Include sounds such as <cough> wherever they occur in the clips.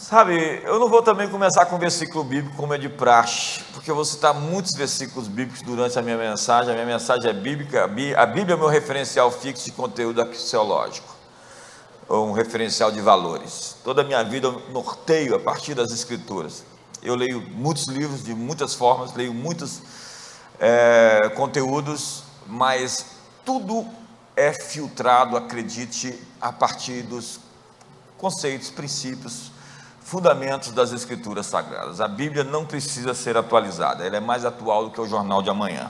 Sabe, eu não vou também começar com versículo bíblico como é de praxe, porque eu vou citar muitos versículos bíblicos durante a minha mensagem. A minha mensagem é bíblica, a Bíblia é meu referencial fixo de conteúdo axiológico, ou um referencial de valores. Toda a minha vida eu norteio a partir das Escrituras. Eu leio muitos livros de muitas formas, leio muitos é, conteúdos, mas tudo é filtrado, acredite, a partir dos conceitos, princípios, fundamentos das Escrituras Sagradas. A Bíblia não precisa ser atualizada, ela é mais atual do que o jornal de amanhã.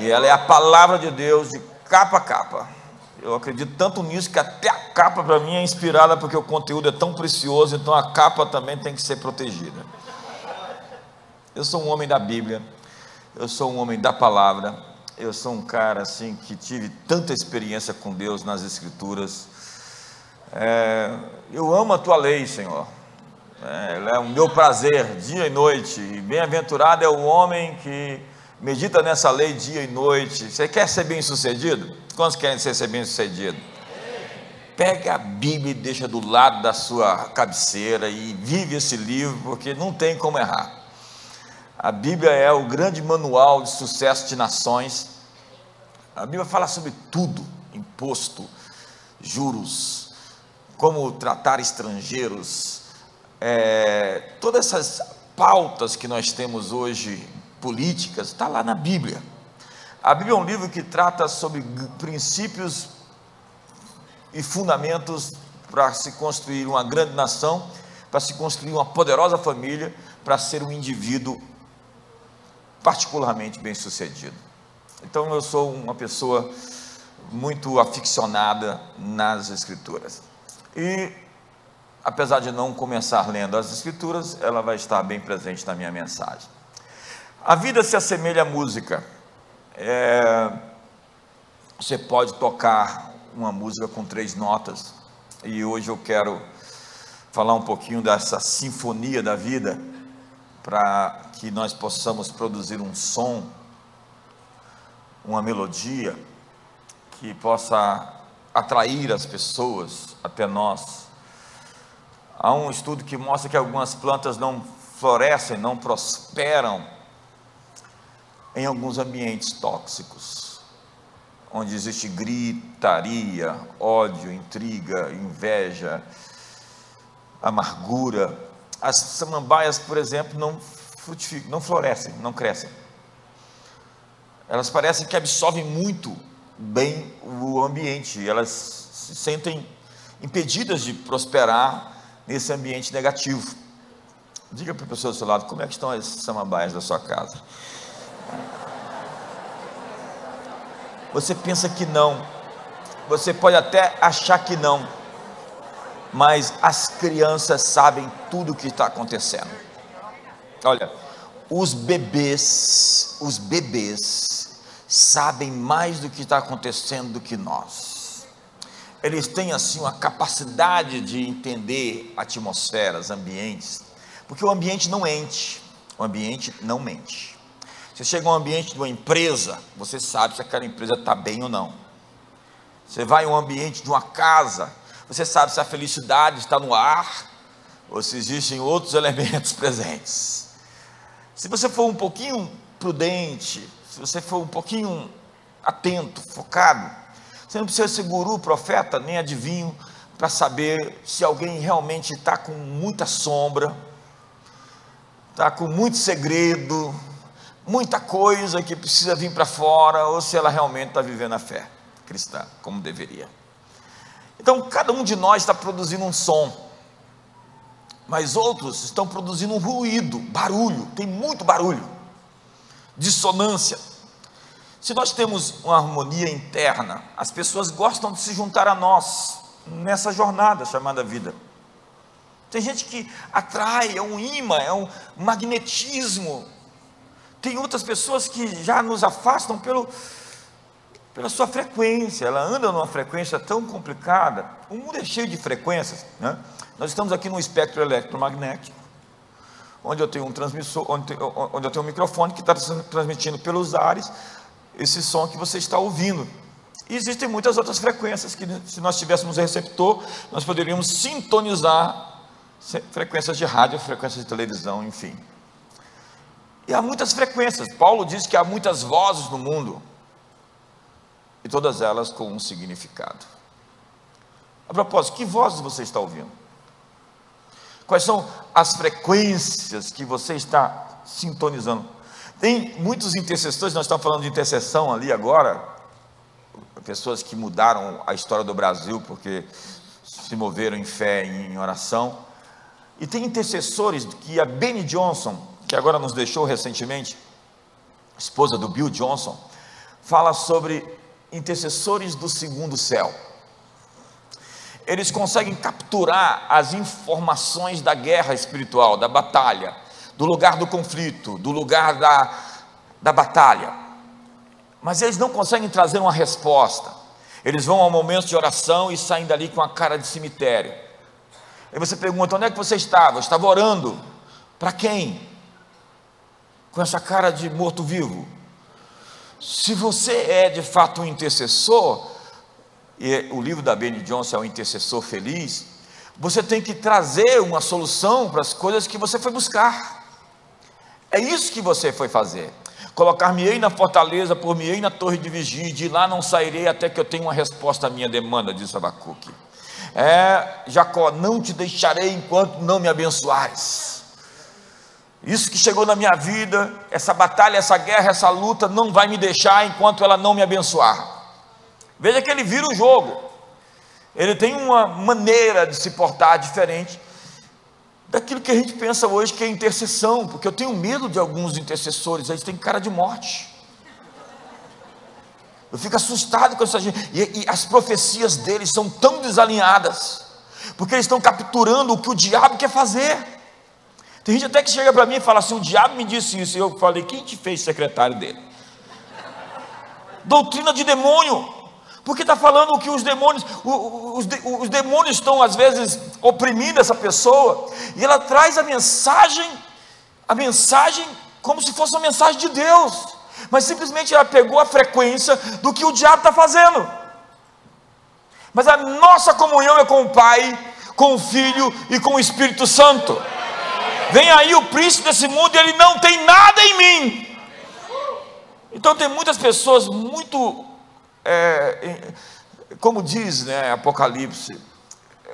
E ela é a palavra de Deus de capa a capa. Eu acredito tanto nisso que até a capa para mim é inspirada porque o conteúdo é tão precioso, então a capa também tem que ser protegida. Eu sou um homem da Bíblia, eu sou um homem da palavra, eu sou um cara assim que tive tanta experiência com Deus nas Escrituras. É, eu amo a tua lei, Senhor. É, ela é o meu prazer, dia e noite. E bem-aventurado é o homem que medita nessa lei dia e noite. Você quer ser bem-sucedido? Quantos querem ser bem-sucedido? Pega a Bíblia e deixa do lado da sua cabeceira e vive esse livro, porque não tem como errar. A Bíblia é o grande manual de sucesso de nações. A Bíblia fala sobre tudo: imposto, juros, como tratar estrangeiros, é, todas essas pautas que nós temos hoje, políticas, está lá na Bíblia. A Bíblia é um livro que trata sobre princípios e fundamentos para se construir uma grande nação, para se construir uma poderosa família, para ser um indivíduo particularmente bem sucedido. Então eu sou uma pessoa muito aficionada nas Escrituras. E apesar de não começar lendo as Escrituras, ela vai estar bem presente na minha mensagem. A vida se assemelha à música. É, você pode tocar uma música com três notas, e hoje eu quero falar um pouquinho dessa sinfonia da vida, para que nós possamos produzir um som, uma melodia, que possa atrair as pessoas até nós Há um estudo que mostra que algumas plantas não florescem, não prosperam em alguns ambientes tóxicos, onde existe gritaria, ódio, intriga, inveja, amargura. As samambaias, por exemplo, não frutificam, não florescem, não crescem. Elas parecem que absorvem muito bem o ambiente, elas se sentem impedidas de prosperar nesse ambiente negativo. Diga para a pessoa do seu lado, como é que estão as samambaias da sua casa? Você pensa que não, você pode até achar que não, mas as crianças sabem tudo o que está acontecendo. Olha, os bebês, os bebês sabem mais do que está acontecendo do que nós eles têm assim uma capacidade de entender atmosferas, ambientes, porque o ambiente não mente, o ambiente não mente. Você chega um ambiente de uma empresa, você sabe se aquela empresa está bem ou não. Você vai a um ambiente de uma casa, você sabe se a felicidade está no ar ou se existem outros <laughs> elementos presentes. Se você for um pouquinho prudente, se você for um pouquinho atento, focado, você não precisa ser guru, profeta, nem adivinho, para saber se alguém realmente está com muita sombra, está com muito segredo, muita coisa que precisa vir para fora, ou se ela realmente está vivendo a fé cristã, como deveria. Então, cada um de nós está produzindo um som, mas outros estão produzindo um ruído, barulho, tem muito barulho, dissonância. Se nós temos uma harmonia interna, as pessoas gostam de se juntar a nós nessa jornada chamada vida. Tem gente que atrai, é um imã, é um magnetismo. Tem outras pessoas que já nos afastam pelo, pela sua frequência, ela anda numa frequência tão complicada. O mundo é cheio de frequências. Né? Nós estamos aqui no espectro eletromagnético, onde eu tenho um transmissor, onde, onde eu tenho um microfone que está transmitindo pelos ares esse som que você está ouvindo. E existem muitas outras frequências que, se nós tivéssemos receptor, nós poderíamos sintonizar frequências de rádio, frequências de televisão, enfim. E há muitas frequências. Paulo diz que há muitas vozes no mundo, e todas elas com um significado. A propósito, que vozes você está ouvindo? Quais são as frequências que você está sintonizando? Tem muitos intercessores, nós estamos falando de intercessão ali agora, pessoas que mudaram a história do Brasil porque se moveram em fé e em oração. E tem intercessores que a Benny Johnson, que agora nos deixou recentemente, esposa do Bill Johnson, fala sobre intercessores do segundo céu. Eles conseguem capturar as informações da guerra espiritual, da batalha, do lugar do conflito, do lugar da, da batalha. Mas eles não conseguem trazer uma resposta. Eles vão ao momento de oração e saem dali com a cara de cemitério. Aí você pergunta: onde é que você estava? Eu estava orando. Para quem? Com essa cara de morto-vivo. Se você é de fato um intercessor, e o livro da Benny Johnson é o intercessor feliz, você tem que trazer uma solução para as coisas que você foi buscar. É isso que você foi fazer. Colocar-me-ei na fortaleza, por-me-ei na torre de vigia, e de lá não sairei até que eu tenha uma resposta à minha demanda, disse Abacuque. É, Jacó, não te deixarei enquanto não me abençoares. Isso que chegou na minha vida, essa batalha, essa guerra, essa luta, não vai me deixar enquanto ela não me abençoar. Veja que ele vira o jogo, ele tem uma maneira de se portar diferente daquilo que a gente pensa hoje que é intercessão, porque eu tenho medo de alguns intercessores, eles têm cara de morte. Eu fico assustado com essa gente, e, e as profecias deles são tão desalinhadas, porque eles estão capturando o que o diabo quer fazer. Tem gente até que chega para mim e fala assim: o diabo me disse isso, e eu falei: quem te fez secretário dele? Doutrina de demônio. Porque está falando que os demônios, os, os demônios estão às vezes oprimindo essa pessoa, e ela traz a mensagem, a mensagem como se fosse uma mensagem de Deus, mas simplesmente ela pegou a frequência do que o diabo está fazendo. Mas a nossa comunhão é com o Pai, com o Filho e com o Espírito Santo. Vem aí o príncipe desse mundo e ele não tem nada em mim. Então tem muitas pessoas muito é, como diz né, Apocalipse,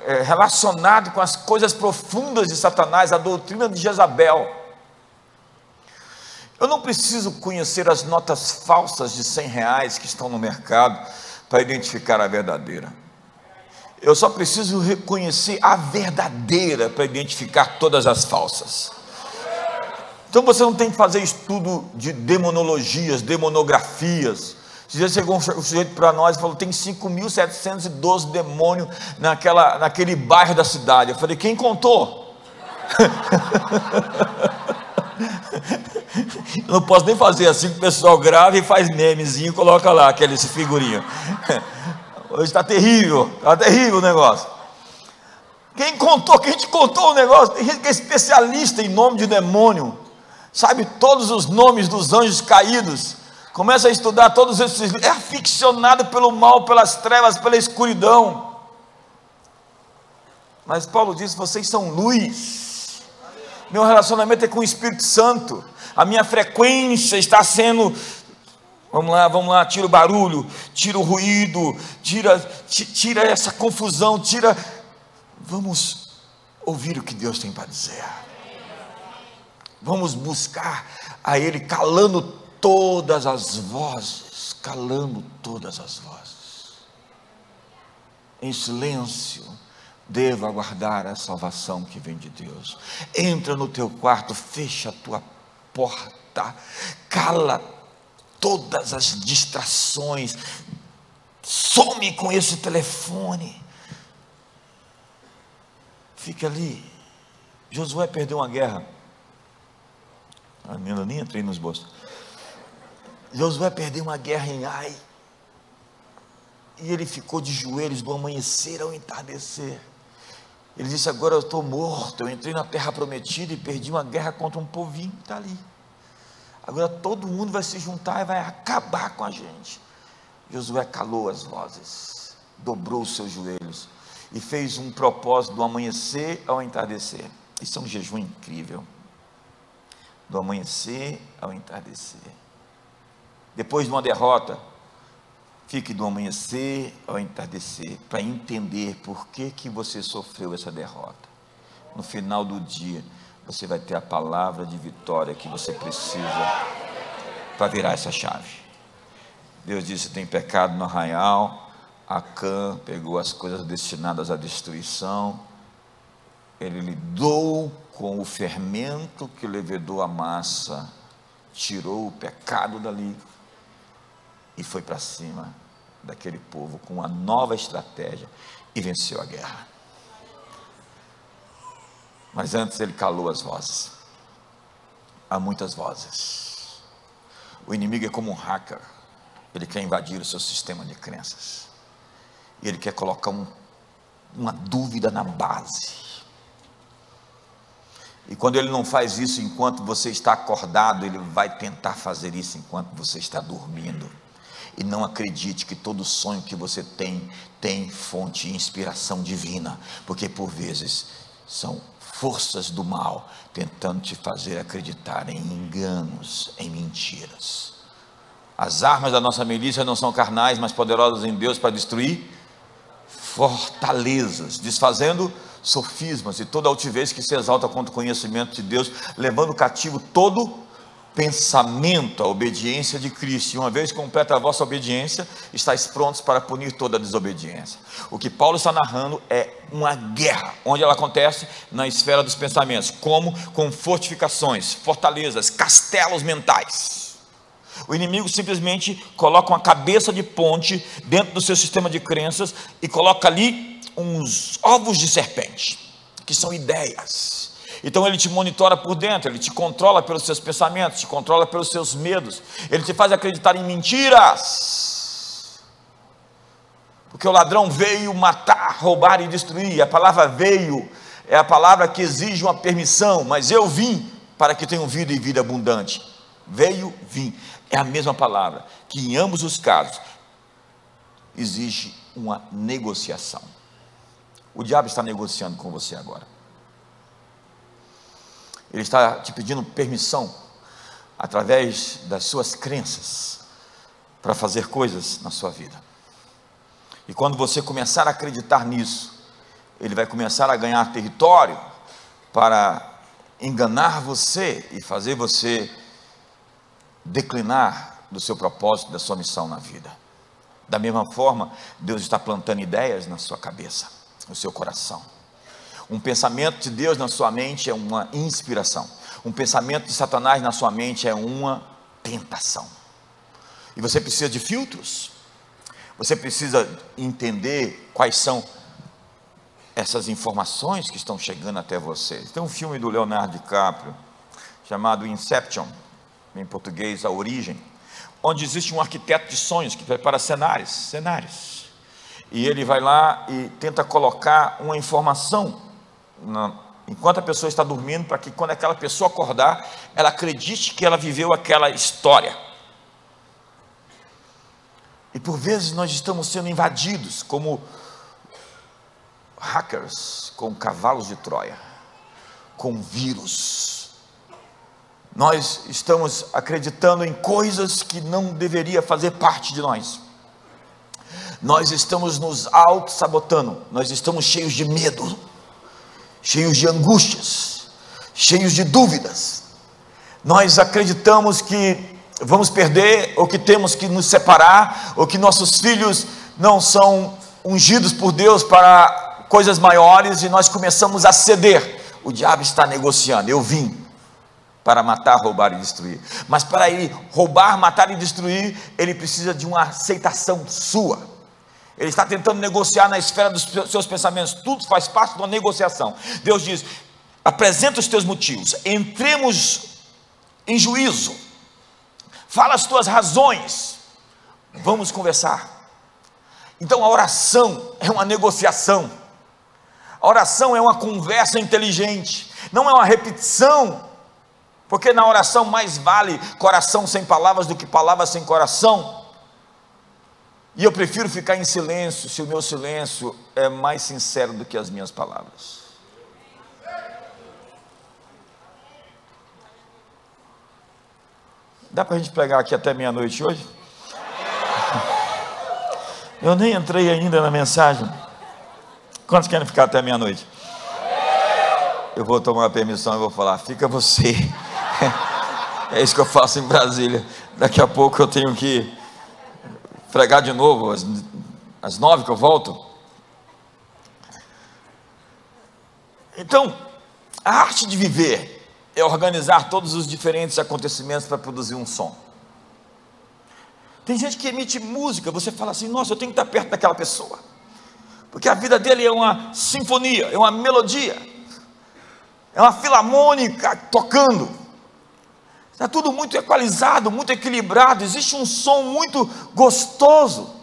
é, relacionado com as coisas profundas de Satanás, a doutrina de Jezabel. Eu não preciso conhecer as notas falsas de 100 reais que estão no mercado para identificar a verdadeira. Eu só preciso reconhecer a verdadeira para identificar todas as falsas. Então você não tem que fazer estudo de demonologias, demonografias. Esse chegou um sujeito para nós e falou: tem 5.712 demônios naquela, naquele bairro da cidade. Eu falei: quem contou? Eu <laughs> não posso nem fazer assim que o pessoal grava e faz memezinho e coloca lá aqueles figurinhos. <laughs> Hoje está terrível, está terrível o negócio. Quem contou, quem te contou o negócio? Tem gente que é especialista em nome de demônio, sabe todos os nomes dos anjos caídos começa a estudar todos esses é aficionado pelo mal, pelas trevas, pela escuridão. Mas Paulo diz: vocês são luz. Meu relacionamento é com o Espírito Santo. A minha frequência está sendo Vamos lá, vamos lá, tira o barulho, tira o ruído, tira, tira essa confusão, tira. Vamos ouvir o que Deus tem para dizer. Vamos buscar a Ele calando todas as vozes, calando todas as vozes. Em silêncio, devo aguardar a salvação que vem de Deus. Entra no teu quarto, fecha a tua porta, cala todas as distrações, some com esse telefone. Fica ali. Josué perdeu uma guerra. A menina nem entrei nos bolsos. Josué perdeu uma guerra em Ai. E ele ficou de joelhos do amanhecer ao entardecer. Ele disse: Agora eu estou morto. Eu entrei na terra prometida e perdi uma guerra contra um povinho que está ali. Agora todo mundo vai se juntar e vai acabar com a gente. Josué calou as vozes, dobrou os seus joelhos e fez um propósito do amanhecer ao entardecer. Isso é um jejum incrível. Do amanhecer ao entardecer. Depois de uma derrota, fique do amanhecer ao entardecer para entender por que que você sofreu essa derrota. No final do dia, você vai ter a palavra de vitória que você precisa para virar essa chave. Deus disse: tem pecado no arraial. Acã pegou as coisas destinadas à destruição. Ele lidou com o fermento que levedou a massa, tirou o pecado dali e foi para cima daquele povo com uma nova estratégia e venceu a guerra. Mas antes ele calou as vozes. Há muitas vozes. O inimigo é como um hacker ele quer invadir o seu sistema de crenças. E ele quer colocar um, uma dúvida na base. E quando ele não faz isso enquanto você está acordado, ele vai tentar fazer isso enquanto você está dormindo. E não acredite que todo sonho que você tem tem fonte e inspiração divina, porque por vezes são forças do mal tentando te fazer acreditar em enganos, em mentiras. As armas da nossa milícia não são carnais, mas poderosas em Deus para destruir fortalezas, desfazendo sofismas e toda altivez que se exalta contra o conhecimento de Deus, levando cativo todo pensamento à obediência de Cristo. E uma vez completa a vossa obediência, estáis prontos para punir toda a desobediência. O que Paulo está narrando é uma guerra, onde ela acontece na esfera dos pensamentos, como com fortificações, fortalezas, castelos mentais. O inimigo simplesmente coloca uma cabeça de ponte dentro do seu sistema de crenças e coloca ali uns ovos de serpente, que são ideias. Então ele te monitora por dentro, ele te controla pelos seus pensamentos, te controla pelos seus medos, ele te faz acreditar em mentiras. Porque o ladrão veio matar, roubar e destruir. A palavra veio é a palavra que exige uma permissão, mas eu vim para que tenham vida e vida abundante. Veio, vim é a mesma palavra, que em ambos os casos exige uma negociação. O diabo está negociando com você agora. Ele está te pedindo permissão, através das suas crenças, para fazer coisas na sua vida. E quando você começar a acreditar nisso, ele vai começar a ganhar território para enganar você e fazer você declinar do seu propósito, da sua missão na vida. Da mesma forma, Deus está plantando ideias na sua cabeça, no seu coração. Um pensamento de Deus na sua mente é uma inspiração. Um pensamento de Satanás na sua mente é uma tentação. E você precisa de filtros. Você precisa entender quais são essas informações que estão chegando até você. Tem um filme do Leonardo DiCaprio chamado Inception em português, a origem, onde existe um arquiteto de sonhos que prepara cenários, cenários. E ele vai lá e tenta colocar uma informação na, enquanto a pessoa está dormindo, para que quando aquela pessoa acordar, ela acredite que ela viveu aquela história. E por vezes nós estamos sendo invadidos como hackers com cavalos de Troia, com vírus nós estamos acreditando em coisas que não deveria fazer parte de nós. Nós estamos nos auto-sabotando, nós estamos cheios de medo, cheios de angústias, cheios de dúvidas. Nós acreditamos que vamos perder, ou que temos que nos separar, ou que nossos filhos não são ungidos por Deus para coisas maiores, e nós começamos a ceder. O diabo está negociando. Eu vim para matar, roubar e destruir. Mas para ele roubar, matar e destruir, ele precisa de uma aceitação sua. Ele está tentando negociar na esfera dos seus pensamentos. Tudo faz parte de uma negociação. Deus diz: apresenta os teus motivos, entremos em juízo, fala as tuas razões, vamos conversar. Então a oração é uma negociação. A oração é uma conversa inteligente, não é uma repetição porque na oração mais vale coração sem palavras do que palavras sem coração. E eu prefiro ficar em silêncio se o meu silêncio é mais sincero do que as minhas palavras. Dá para a gente pregar aqui até meia-noite hoje? <laughs> Eu nem entrei ainda na mensagem. Quantos querem ficar até meia-noite? Eu vou tomar a permissão e vou falar, fica você. <laughs> É isso que eu faço em Brasília. Daqui a pouco eu tenho que pregar de novo, às, às nove que eu volto. Então, a arte de viver é organizar todos os diferentes acontecimentos para produzir um som. Tem gente que emite música, você fala assim: nossa, eu tenho que estar perto daquela pessoa, porque a vida dele é uma sinfonia, é uma melodia, é uma filarmônica tocando. Está tudo muito equalizado, muito equilibrado, existe um som muito gostoso.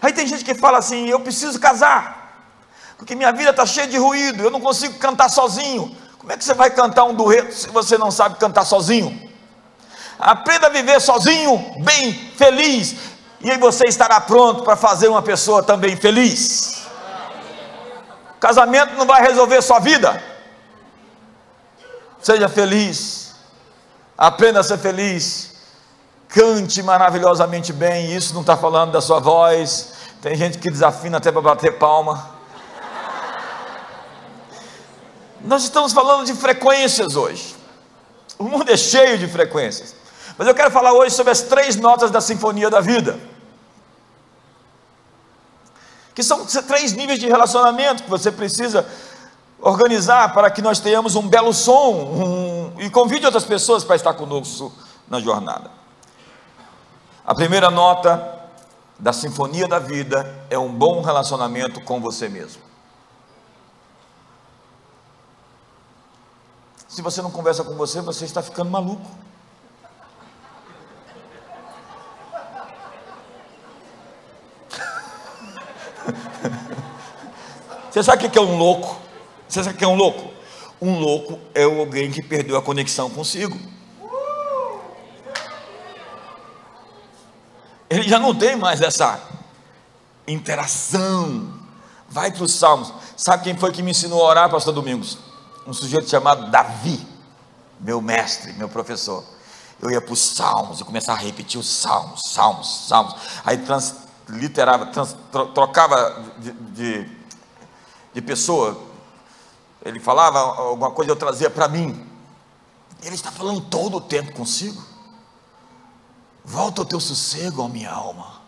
Aí tem gente que fala assim: eu preciso casar, porque minha vida está cheia de ruído, eu não consigo cantar sozinho. Como é que você vai cantar um dueto se você não sabe cantar sozinho? Aprenda a viver sozinho, bem, feliz, e aí você estará pronto para fazer uma pessoa também feliz. Casamento não vai resolver sua vida. Seja feliz aprenda a ser feliz, cante maravilhosamente bem. Isso não está falando da sua voz. Tem gente que desafina até para bater palma. Nós estamos falando de frequências hoje. O mundo é cheio de frequências. Mas eu quero falar hoje sobre as três notas da sinfonia da vida. Que são três níveis de relacionamento que você precisa organizar para que nós tenhamos um belo som um, e convide outras pessoas para estar conosco na jornada. A primeira nota da sinfonia da vida é um bom relacionamento com você mesmo. Se você não conversa com você, você está ficando maluco. <laughs> Você sabe o que é um louco? Você sabe que é um louco? Um louco é alguém que perdeu a conexão consigo. Ele já não tem mais essa interação. Vai para os salmos. Sabe quem foi que me ensinou a orar, pastor Domingos? Um sujeito chamado Davi, meu mestre, meu professor. Eu ia para os salmos e começava a repetir os salmos, salmos, salmos. Aí transliterava, trans, trocava de, de, de pessoa, ele falava alguma coisa, eu trazia para mim. Ele está falando todo o tempo consigo. Volta ao teu sossego, ó minha alma.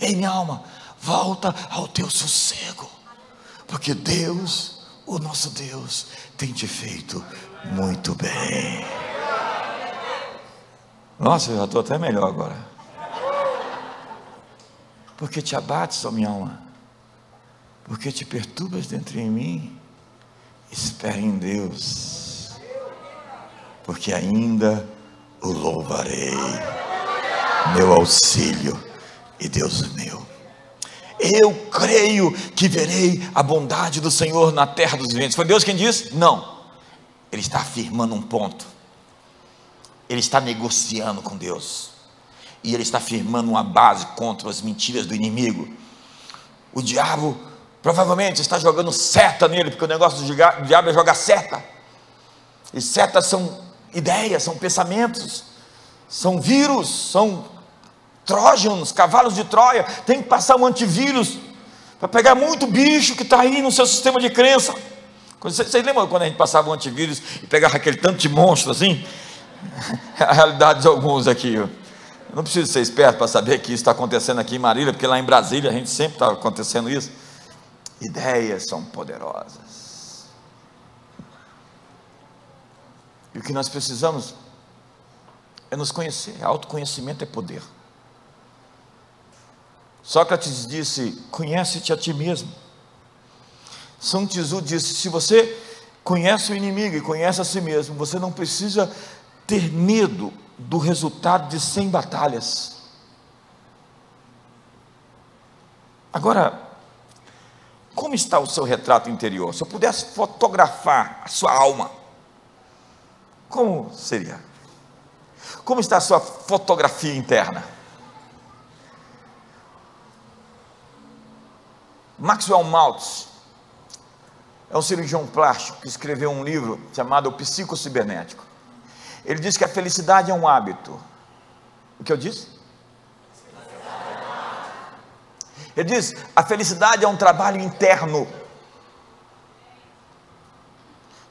Ei, minha alma, volta ao teu sossego. Porque Deus, o nosso Deus, tem te feito muito bem. Nossa, eu já estou até melhor agora. Porque te abates, ó minha alma. Porque te perturbas dentro de mim. Espere em Deus, porque ainda o louvarei, meu auxílio e Deus meu. Eu creio que verei a bondade do Senhor na terra dos viventes. Foi Deus quem disse? Não. Ele está afirmando um ponto. Ele está negociando com Deus. E ele está firmando uma base contra as mentiras do inimigo. O diabo Provavelmente está jogando seta nele, porque o negócio do diabo é jogar seta. E setas são ideias, são pensamentos, são vírus, são trójanos, cavalos de Troia. Tem que passar um antivírus para pegar muito bicho que está aí no seu sistema de crença. Vocês lembram quando a gente passava um antivírus e pegava aquele tanto de monstro assim? <laughs> a realidade de alguns aqui. Eu não preciso ser esperto para saber que isso está acontecendo aqui em Marília, porque lá em Brasília a gente sempre está acontecendo isso. Ideias são poderosas. E o que nós precisamos é nos conhecer. Autoconhecimento é poder. Sócrates disse: Conhece-te a ti mesmo. São Tzu disse: Se você conhece o inimigo e conhece a si mesmo, você não precisa ter medo do resultado de 100 batalhas. Agora, como está o seu retrato interior? Se eu pudesse fotografar a sua alma, como seria? Como está a sua fotografia interna? Maxwell Maltz é um cirurgião plástico que escreveu um livro chamado O Psicocibernético. Ele diz que a felicidade é um hábito. O que eu disse? Ele diz: a felicidade é um trabalho interno.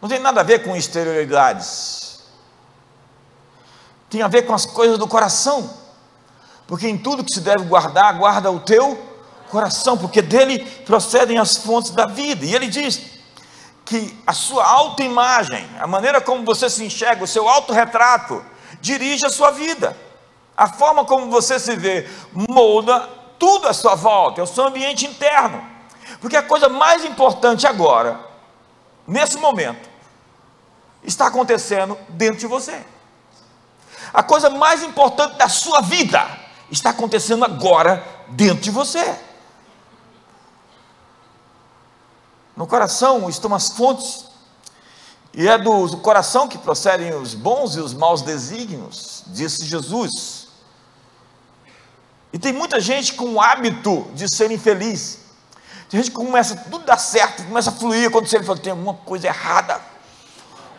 Não tem nada a ver com exterioridades. Tem a ver com as coisas do coração. Porque em tudo que se deve guardar, guarda o teu coração, porque dele procedem as fontes da vida. E ele diz que a sua autoimagem, a maneira como você se enxerga, o seu autorretrato, dirige a sua vida. A forma como você se vê molda tudo à sua volta, é o seu ambiente interno. Porque a coisa mais importante agora, nesse momento, está acontecendo dentro de você. A coisa mais importante da sua vida está acontecendo agora dentro de você. No coração estão as fontes, e é do coração que procedem os bons e os maus desígnios, disse Jesus. E tem muita gente com o hábito de ser infeliz. Tem gente que começa, tudo dá certo, começa a fluir quando você fala, tem alguma coisa errada.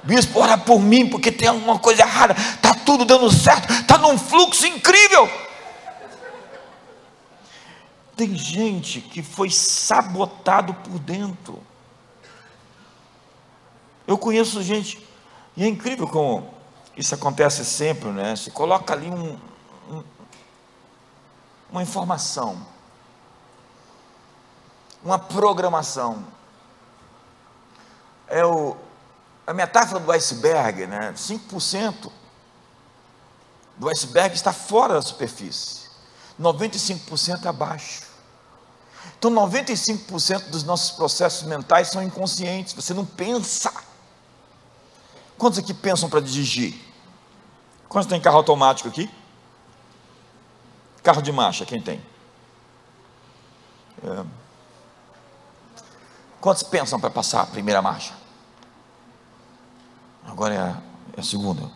Bispo, ora por mim, porque tem alguma coisa errada. Está tudo dando certo, está num fluxo incrível. Tem gente que foi sabotado por dentro. Eu conheço gente, e é incrível como isso acontece sempre, né? Se coloca ali um, uma informação, uma programação. É o, a metáfora do iceberg, né? 5% do iceberg está fora da superfície, 95% abaixo. Então, 95% dos nossos processos mentais são inconscientes, você não pensa. Quantos aqui pensam para dirigir? Quantos tem carro automático aqui? Carro de marcha, quem tem? É. Quantos pensam para passar a primeira marcha? Agora é a, é a segunda.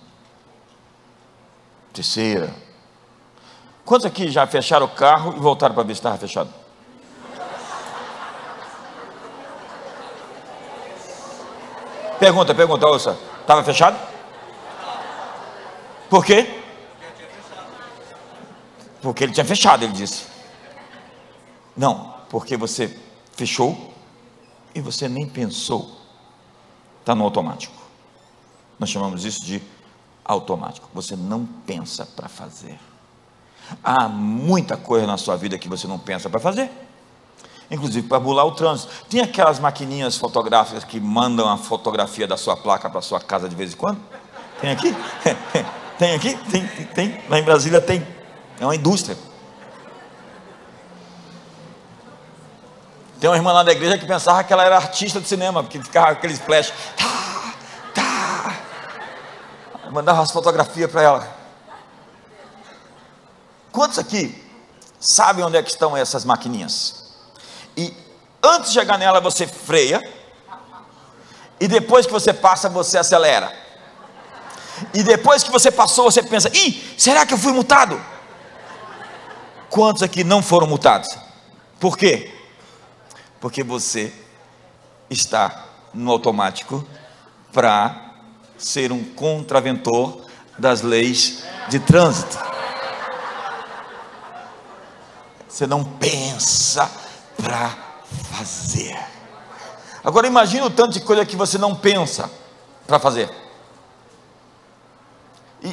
Terceira. Quantos aqui já fecharam o carro e voltaram para ver se estava fechado? Pergunta, pergunta, ouça. Estava fechado? Por quê? Porque ele tinha fechado, ele disse. Não, porque você fechou e você nem pensou. Está no automático. Nós chamamos isso de automático. Você não pensa para fazer. Há muita coisa na sua vida que você não pensa para fazer. Inclusive para bular o trânsito. Tem aquelas maquininhas fotográficas que mandam a fotografia da sua placa para sua casa de vez em quando? Tem aqui? <laughs> tem aqui? Tem, tem. Lá em Brasília tem. É uma indústria. Tem uma irmã lá da igreja que pensava que ela era artista de cinema, porque ficava aqueles flash. Tá, tá. Mandava as fotografias para ela. Quantos aqui sabem onde é que estão essas maquininhas? E antes de chegar nela você freia. E depois que você passa, você acelera. E depois que você passou, você pensa: ih, será que eu fui multado? Quantos aqui não foram multados? Por quê? Porque você está no automático para ser um contraventor das leis de trânsito. Você não pensa para fazer. Agora imagine o tanto de coisa que você não pensa para fazer.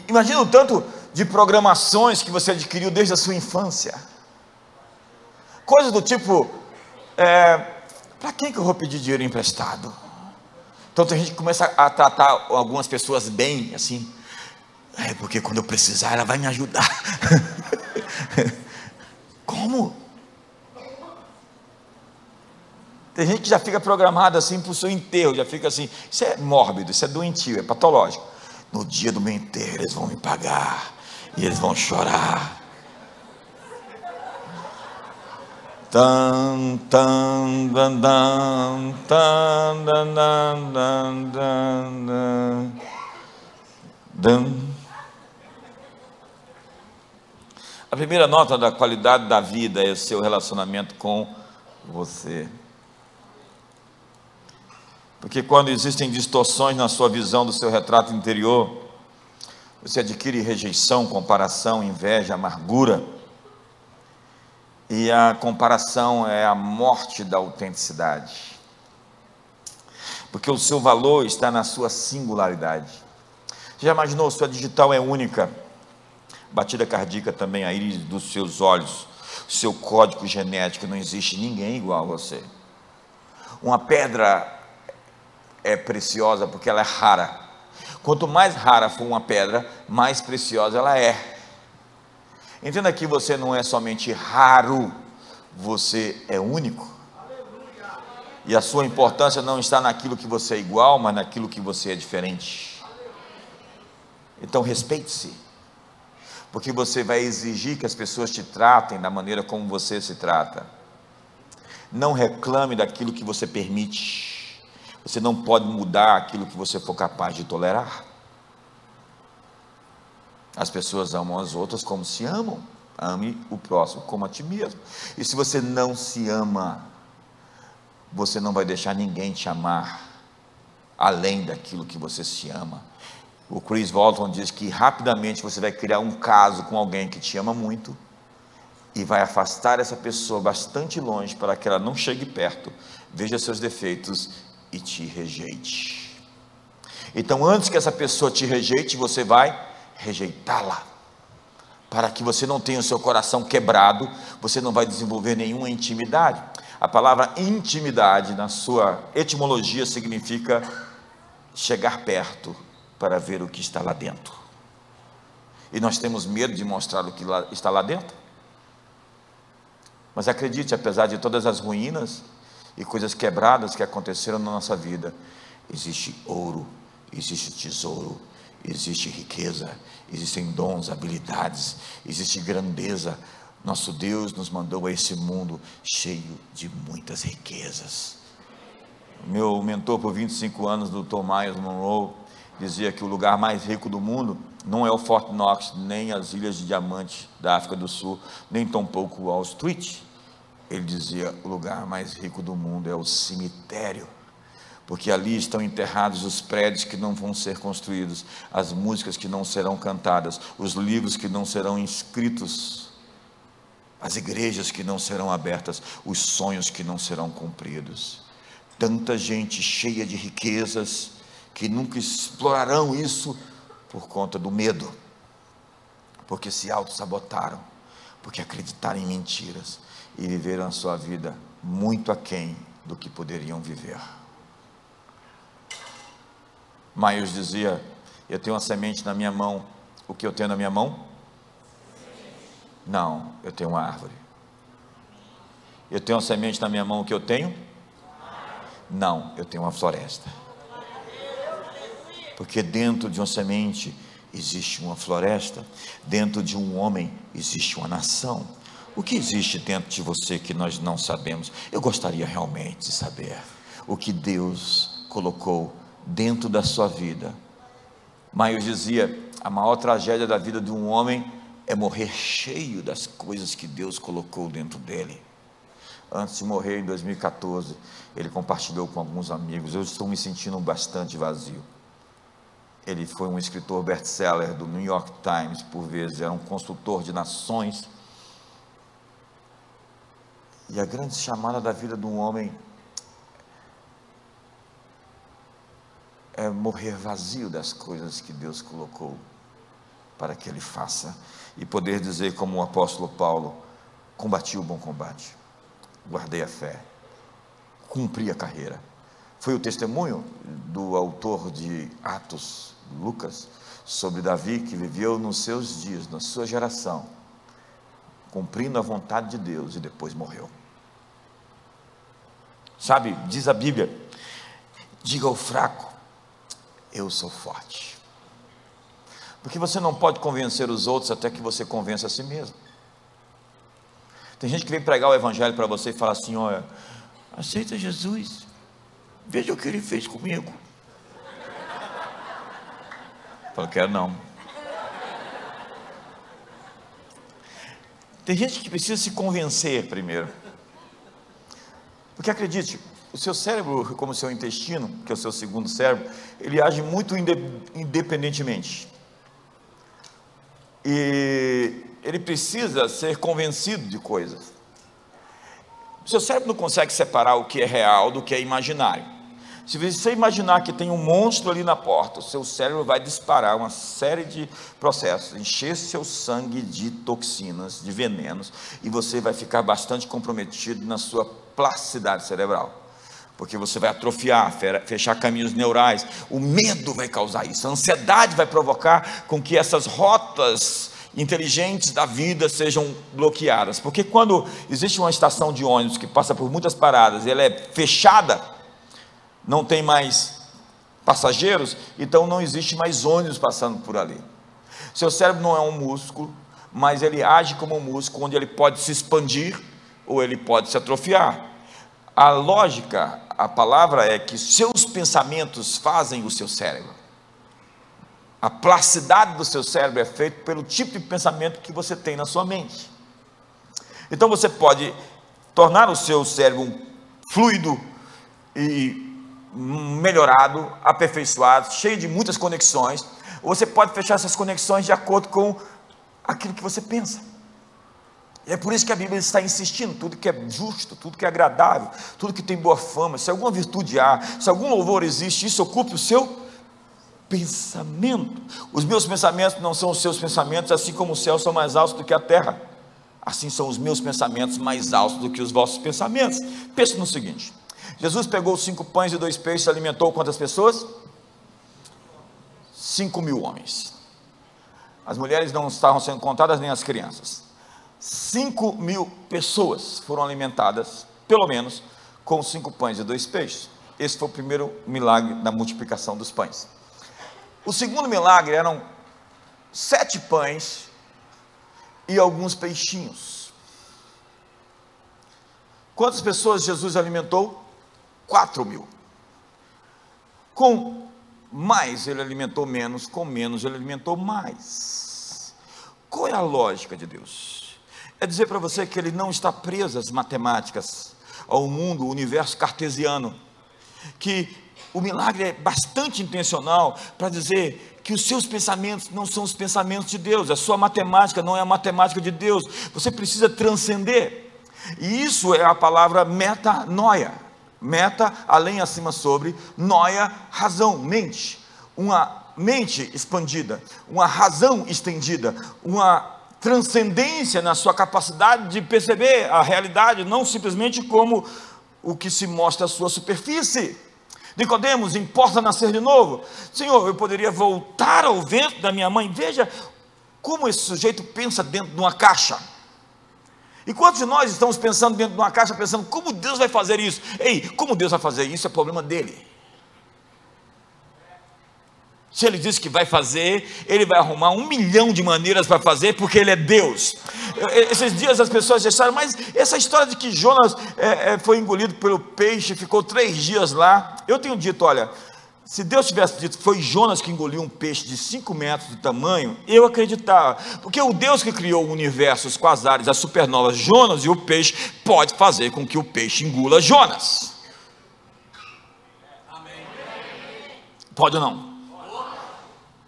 Imagina o tanto de programações que você adquiriu desde a sua infância. Coisas do tipo, é, para quem que eu vou pedir dinheiro emprestado? Então tem gente que começa a tratar algumas pessoas bem, assim, é porque quando eu precisar ela vai me ajudar. <laughs> Como? Tem gente que já fica programada assim para o seu enterro, já fica assim. Isso é mórbido, isso é doentio, é patológico. No dia do meu enterro eles vão me pagar e eles vão chorar. Tan, tan, dan, dan, tan, dan, dan, dan, dan, dan. A primeira nota da qualidade da vida é o seu relacionamento com você. Porque quando existem distorções na sua visão do seu retrato interior, você adquire rejeição, comparação, inveja, amargura. E a comparação é a morte da autenticidade. Porque o seu valor está na sua singularidade. Já imaginou? Sua digital é única. Batida cardíaca também, a íris dos seus olhos. Seu código genético, não existe ninguém igual a você. Uma pedra é preciosa porque ela é rara. Quanto mais rara for uma pedra, mais preciosa ela é. Entenda que você não é somente raro, você é único. E a sua importância não está naquilo que você é igual, mas naquilo que você é diferente. Então respeite-se, porque você vai exigir que as pessoas te tratem da maneira como você se trata. Não reclame daquilo que você permite. Você não pode mudar aquilo que você for capaz de tolerar. As pessoas amam as outras como se amam. Ame o próximo como a ti mesmo. E se você não se ama, você não vai deixar ninguém te amar além daquilo que você se ama. O Chris Walton diz que rapidamente você vai criar um caso com alguém que te ama muito e vai afastar essa pessoa bastante longe para que ela não chegue perto, veja seus defeitos e te rejeite. Então, antes que essa pessoa te rejeite, você vai rejeitá-la. Para que você não tenha o seu coração quebrado, você não vai desenvolver nenhuma intimidade. A palavra intimidade, na sua etimologia, significa chegar perto para ver o que está lá dentro. E nós temos medo de mostrar o que está lá dentro. Mas acredite, apesar de todas as ruínas, e coisas quebradas que aconteceram na nossa vida, existe ouro, existe tesouro, existe riqueza, existem dons, habilidades, existe grandeza. Nosso Deus nos mandou a esse mundo cheio de muitas riquezas. Meu mentor por 25 anos, Dr. Myers Monroe, dizia que o lugar mais rico do mundo não é o Fort Knox, nem as Ilhas de Diamante da África do Sul, nem tampouco Wall Street ele dizia: o lugar mais rico do mundo é o cemitério, porque ali estão enterrados os prédios que não vão ser construídos, as músicas que não serão cantadas, os livros que não serão escritos, as igrejas que não serão abertas, os sonhos que não serão cumpridos. Tanta gente cheia de riquezas que nunca explorarão isso por conta do medo, porque se auto-sabotaram, porque acreditaram em mentiras e viveram a sua vida muito aquém do que poderiam viver. Maios dizia: Eu tenho uma semente na minha mão. O que eu tenho na minha mão? Não, eu tenho uma árvore. Eu tenho uma semente na minha mão. O que eu tenho? Não, eu tenho uma floresta. Porque dentro de uma semente existe uma floresta, dentro de um homem existe uma nação. O que existe dentro de você que nós não sabemos? Eu gostaria realmente de saber o que Deus colocou dentro da sua vida. Maior dizia: a maior tragédia da vida de um homem é morrer cheio das coisas que Deus colocou dentro dele. Antes de morrer em 2014, ele compartilhou com alguns amigos: Eu estou me sentindo bastante vazio. Ele foi um escritor best-seller do New York Times, por vezes, era um consultor de nações e a grande chamada da vida de um homem é morrer vazio das coisas que Deus colocou para que ele faça e poder dizer, como o apóstolo Paulo: combati o bom combate, guardei a fé, cumpri a carreira. Foi o testemunho do autor de Atos, Lucas, sobre Davi que viveu nos seus dias, na sua geração, cumprindo a vontade de Deus e depois morreu. Sabe, diz a Bíblia: diga ao fraco, eu sou forte. Porque você não pode convencer os outros até que você convença a si mesmo. Tem gente que vem pregar o Evangelho para você e fala assim: olha, aceita Jesus, veja o que ele fez comigo. Fala, quero não. Tem gente que precisa se convencer primeiro. Porque acredite, o seu cérebro, como o seu intestino, que é o seu segundo cérebro, ele age muito independentemente. E ele precisa ser convencido de coisas. O seu cérebro não consegue separar o que é real do que é imaginário. Se você imaginar que tem um monstro ali na porta, o seu cérebro vai disparar uma série de processos, encher seu sangue de toxinas, de venenos, e você vai ficar bastante comprometido na sua plasticidade cerebral. Porque você vai atrofiar, fechar caminhos neurais. O medo vai causar isso. A ansiedade vai provocar com que essas rotas inteligentes da vida sejam bloqueadas. Porque quando existe uma estação de ônibus que passa por muitas paradas e ela é fechada, não tem mais passageiros, então não existe mais ônibus passando por ali. Seu cérebro não é um músculo, mas ele age como um músculo, onde ele pode se expandir ou ele pode se atrofiar. A lógica, a palavra é que seus pensamentos fazem o seu cérebro. A plasticidade do seu cérebro é feita pelo tipo de pensamento que você tem na sua mente. Então você pode tornar o seu cérebro fluido e melhorado, aperfeiçoado, cheio de muitas conexões. Você pode fechar essas conexões de acordo com aquilo que você pensa. E é por isso que a Bíblia está insistindo: tudo que é justo, tudo que é agradável, tudo que tem boa fama, se alguma virtude há, se algum louvor existe, isso ocupe o seu pensamento. Os meus pensamentos não são os seus pensamentos, assim como os céus são mais altos do que a terra. Assim são os meus pensamentos mais altos do que os vossos pensamentos. Pense no seguinte: Jesus pegou cinco pães e dois peixes, alimentou quantas pessoas? Cinco mil homens. As mulheres não estavam sendo contadas, nem as crianças. Cinco mil pessoas foram alimentadas, pelo menos, com cinco pães e dois peixes. Esse foi o primeiro milagre da multiplicação dos pães. O segundo milagre eram sete pães e alguns peixinhos. Quantas pessoas Jesus alimentou? Quatro mil. Com mais ele alimentou menos, com menos ele alimentou mais. Qual é a lógica de Deus? É dizer para você que ele não está preso às matemáticas, ao mundo, ao universo cartesiano, que o milagre é bastante intencional para dizer que os seus pensamentos não são os pensamentos de Deus, a sua matemática não é a matemática de Deus, você precisa transcender. E isso é a palavra metanoia. Meta, além, acima, sobre, noia, razão, mente. Uma mente expandida, uma razão estendida, uma transcendência na sua capacidade de perceber a realidade, não simplesmente como o que se mostra à sua superfície. Nicodemos, importa nascer de novo? Senhor, eu poderia voltar ao vento da minha mãe. Veja como esse sujeito pensa dentro de uma caixa. E quantos de nós estamos pensando dentro de uma caixa, pensando como Deus vai fazer isso? Ei, como Deus vai fazer isso é problema dele. Se ele disse que vai fazer, ele vai arrumar um milhão de maneiras para fazer, porque ele é Deus. Esses dias as pessoas deixaram, mas essa história de que Jonas é, é, foi engolido pelo peixe, ficou três dias lá. Eu tenho dito, olha, se Deus tivesse dito que foi Jonas que engoliu um peixe de cinco metros de tamanho, eu acreditava. Porque o Deus que criou o universo, os quasares, as supernovas, Jonas e o peixe, pode fazer com que o peixe engula Jonas. Pode ou não?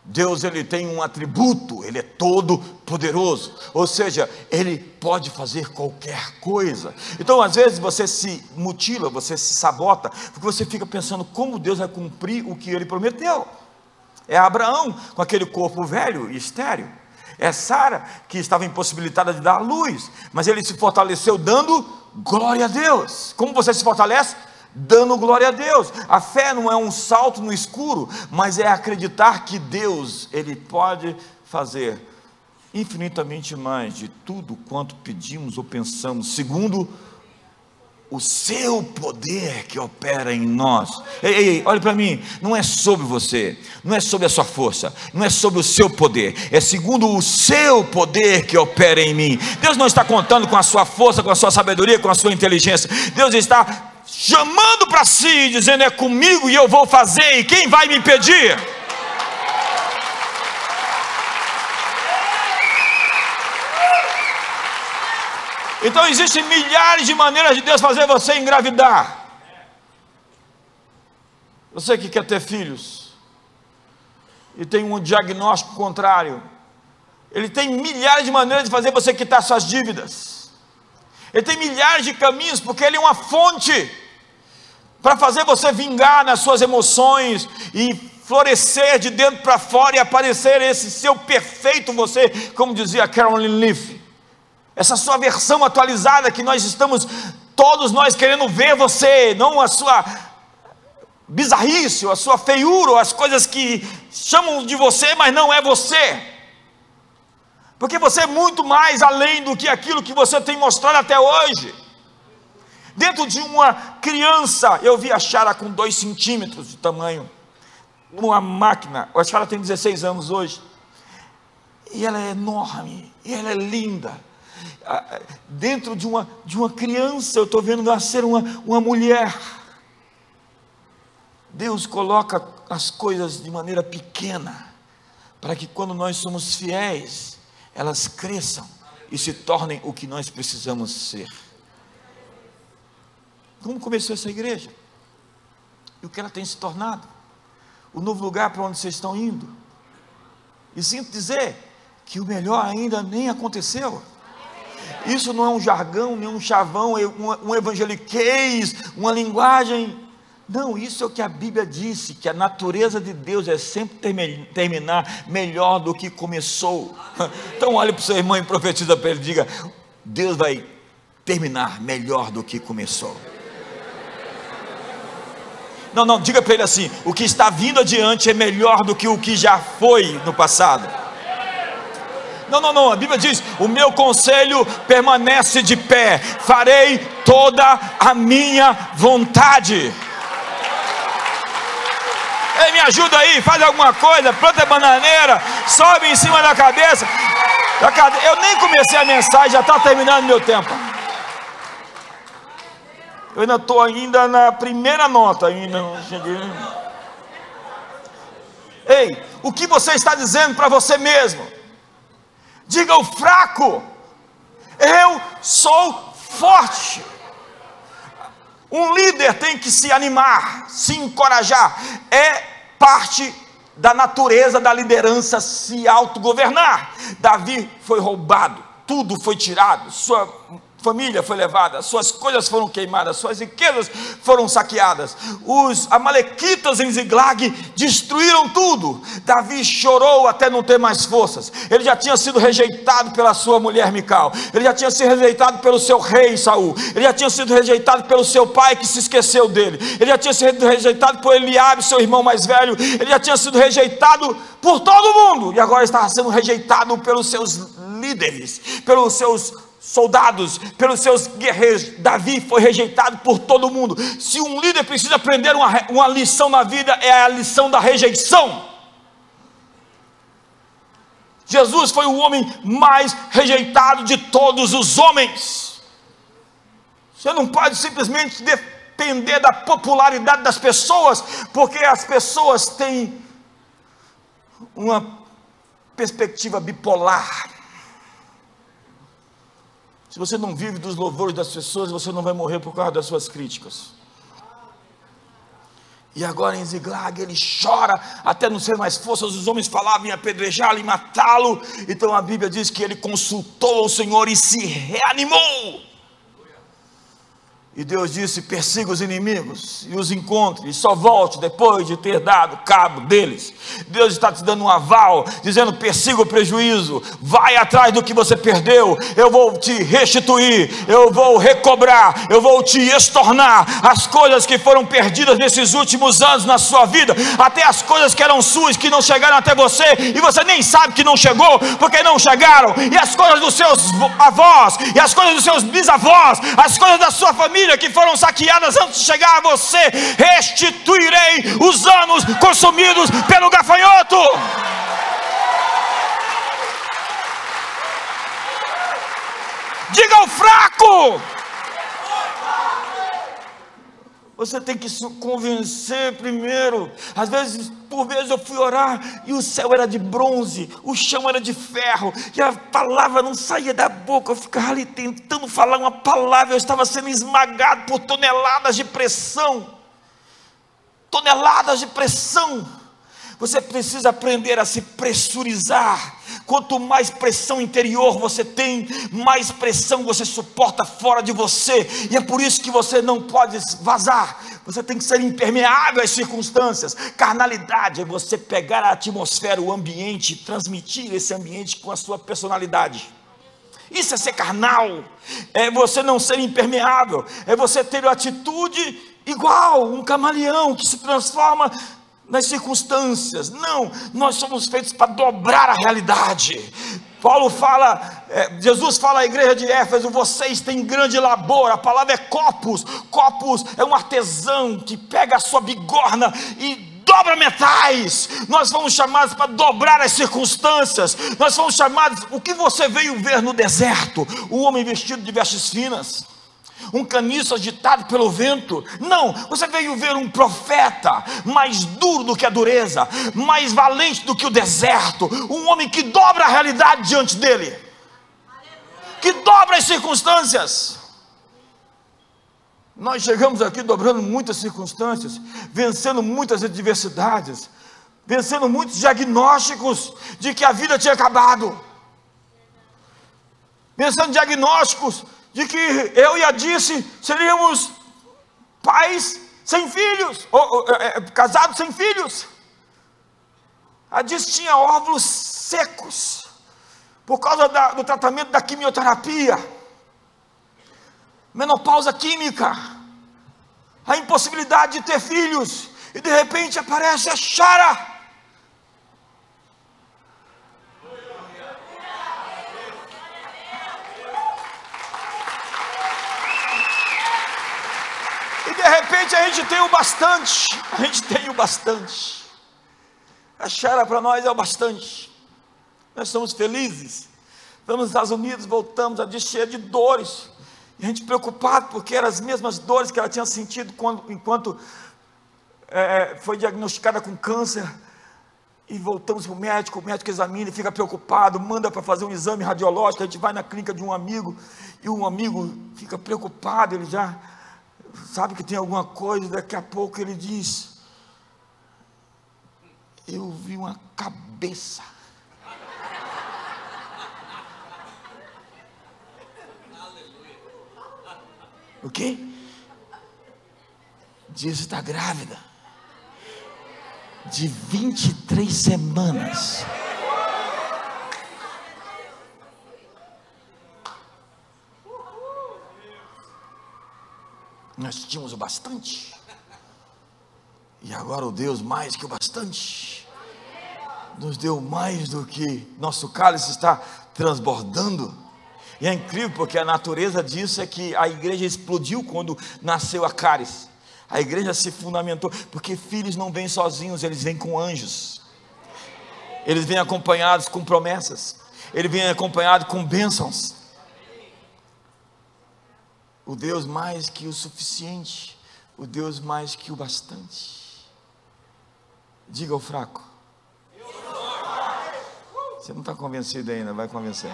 Deus ele tem um atributo, ele é todo poderoso, ou seja, ele pode fazer qualquer coisa. Então, às vezes você se mutila, você se sabota, porque você fica pensando como Deus vai cumprir o que ele prometeu. É Abraão com aquele corpo velho e estéreo. É Sara que estava impossibilitada de dar luz, mas ele se fortaleceu dando glória a Deus. Como você se fortalece? Dando glória a Deus. A fé não é um salto no escuro, mas é acreditar que Deus, ele pode fazer infinitamente mais de tudo quanto pedimos ou pensamos, segundo o seu poder que opera em nós. Ei, ei, olhe para mim, não é sobre você, não é sobre a sua força, não é sobre o seu poder, é segundo o seu poder que opera em mim. Deus não está contando com a sua força, com a sua sabedoria, com a sua inteligência. Deus está chamando para si, dizendo: É comigo e eu vou fazer, e quem vai me impedir? Então existem milhares de maneiras de Deus fazer você engravidar. Você que quer ter filhos e tem um diagnóstico contrário, ele tem milhares de maneiras de fazer você quitar suas dívidas. Ele tem milhares de caminhos, porque ele é uma fonte para fazer você vingar nas suas emoções e florescer de dentro para fora e aparecer esse seu perfeito você, como dizia Carolyn Leaf. Essa sua versão atualizada que nós estamos todos nós querendo ver você, não a sua bizarrice, a sua feiura, as coisas que chamam de você, mas não é você. Porque você é muito mais além do que aquilo que você tem mostrado até hoje. Dentro de uma criança, eu vi a Chara com dois centímetros de tamanho, numa máquina. A Chara tem 16 anos hoje. E ela é enorme, e ela é linda. Dentro de uma, de uma criança, eu estou vendo nascer uma, uma mulher. Deus coloca as coisas de maneira pequena, para que quando nós somos fiéis, elas cresçam e se tornem o que nós precisamos ser. Como começou essa igreja? E o que ela tem se tornado? O novo lugar para onde vocês estão indo? E sinto dizer que o melhor ainda nem aconteceu. Isso não é um jargão, nem um chavão, um evangeliquez, uma linguagem não, isso é o que a Bíblia disse, que a natureza de Deus é sempre terminar melhor do que começou. <laughs> Então olhe para o seu irmão e profetiza para ele, diga, Deus vai terminar melhor do que começou. Não, não, diga para ele assim: o que está vindo adiante é melhor do que o que já foi no passado. Não, não, não, a Bíblia diz: o meu conselho permanece de pé, farei toda a minha vontade. Ei, me ajuda aí, faz alguma coisa, planta bananeira, sobe em cima da cabeça. Eu nem comecei a mensagem, já está terminando meu tempo. Eu ainda estou ainda na primeira nota, ainda não. Ei, o que você está dizendo para você mesmo? Diga o fraco, eu sou forte. Um líder tem que se animar, se encorajar. É parte da natureza da liderança se autogovernar. Davi foi roubado, tudo foi tirado, sua família foi levada, suas coisas foram queimadas, suas riquezas foram saqueadas. Os amalequitas em Ziglag destruíram tudo. Davi chorou até não ter mais forças. Ele já tinha sido rejeitado pela sua mulher Mical. Ele já tinha sido rejeitado pelo seu rei Saul. Ele já tinha sido rejeitado pelo seu pai que se esqueceu dele. Ele já tinha sido rejeitado por Eliabe, seu irmão mais velho. Ele já tinha sido rejeitado por todo mundo e agora estava sendo rejeitado pelos seus líderes, pelos seus soldados, pelos seus guerreiros. Davi foi rejeitado por todo mundo. Se um líder precisa aprender uma, uma lição na vida, é a lição da rejeição. Jesus foi o homem mais rejeitado de todos os homens. Você não pode simplesmente depender da popularidade das pessoas, porque as pessoas têm uma perspectiva bipolar. Se você não vive dos louvores das pessoas, você não vai morrer por causa das suas críticas. E agora em Ziglag ele chora até não ser mais forças. Os homens falavam em apedrejá-lo e matá-lo. Então a Bíblia diz que ele consultou o Senhor e se reanimou. E Deus disse: persiga os inimigos e os encontre, e só volte depois de ter dado cabo deles. Deus está te dando um aval, dizendo: persiga o prejuízo, vai atrás do que você perdeu, eu vou te restituir, eu vou recobrar, eu vou te estornar as coisas que foram perdidas nesses últimos anos na sua vida, até as coisas que eram suas, que não chegaram até você, e você nem sabe que não chegou, porque não chegaram, e as coisas dos seus avós, e as coisas dos seus bisavós, as coisas da sua família família que foram saqueadas antes de chegar a você, restituirei os anos consumidos pelo gafanhoto. Diga ao fraco. Você tem que se convencer primeiro. Às vezes, por vezes eu fui orar e o céu era de bronze, o chão era de ferro, e a palavra não saía da boca. Eu ficava ali tentando falar uma palavra, eu estava sendo esmagado por toneladas de pressão. Toneladas de pressão. Você precisa aprender a se pressurizar. Quanto mais pressão interior você tem, mais pressão você suporta fora de você. E é por isso que você não pode vazar. Você tem que ser impermeável às circunstâncias. Carnalidade é você pegar a atmosfera, o ambiente, transmitir esse ambiente com a sua personalidade. Isso é ser carnal. É você não ser impermeável. É você ter uma atitude igual um camaleão que se transforma nas circunstâncias. Não, nós somos feitos para dobrar a realidade. Paulo fala, é, Jesus fala à igreja de Éfeso: vocês têm grande labor. A palavra é copos. Copos é um artesão que pega a sua bigorna e dobra metais. Nós fomos chamados para dobrar as circunstâncias. Nós fomos chamados. O que você veio ver no deserto? O homem vestido de vestes finas um caniço agitado pelo vento. Não, você veio ver um profeta mais duro do que a dureza, mais valente do que o deserto, um homem que dobra a realidade diante dele, que dobra as circunstâncias. Nós chegamos aqui dobrando muitas circunstâncias, vencendo muitas adversidades, vencendo muitos diagnósticos de que a vida tinha acabado, vencendo diagnósticos de que eu e a Disse seríamos pais sem filhos, ou, ou é, é, casados sem filhos. A Disse tinha óvulos secos, por causa da, do tratamento da quimioterapia, menopausa química, a impossibilidade de ter filhos, e de repente aparece a Chara de repente a gente tem o bastante, a gente tem o bastante. A Xara para nós é o bastante. Nós somos felizes. Vamos nos Estados Unidos, voltamos a cheia de dores. E a gente preocupado porque eram as mesmas dores que ela tinha sentido quando, enquanto é, foi diagnosticada com câncer. E voltamos para o médico, o médico examina e fica preocupado, manda para fazer um exame radiológico. A gente vai na clínica de um amigo e um amigo fica preocupado, ele já sabe que tem alguma coisa, daqui a pouco ele diz: Eu vi uma cabeça. O quê? Diz está grávida. De 23 semanas. Nós tínhamos o bastante. E agora o Deus mais que o bastante nos deu mais do que nosso cálice está transbordando. E é incrível porque a natureza disso é que a igreja explodiu quando nasceu a cálice. A igreja se fundamentou, porque filhos não vêm sozinhos, eles vêm com anjos. Eles vêm acompanhados com promessas. Eles vêm acompanhados com bênçãos o Deus mais que o suficiente, o Deus mais que o bastante. Diga ao fraco. Você não está convencido ainda, vai convencer.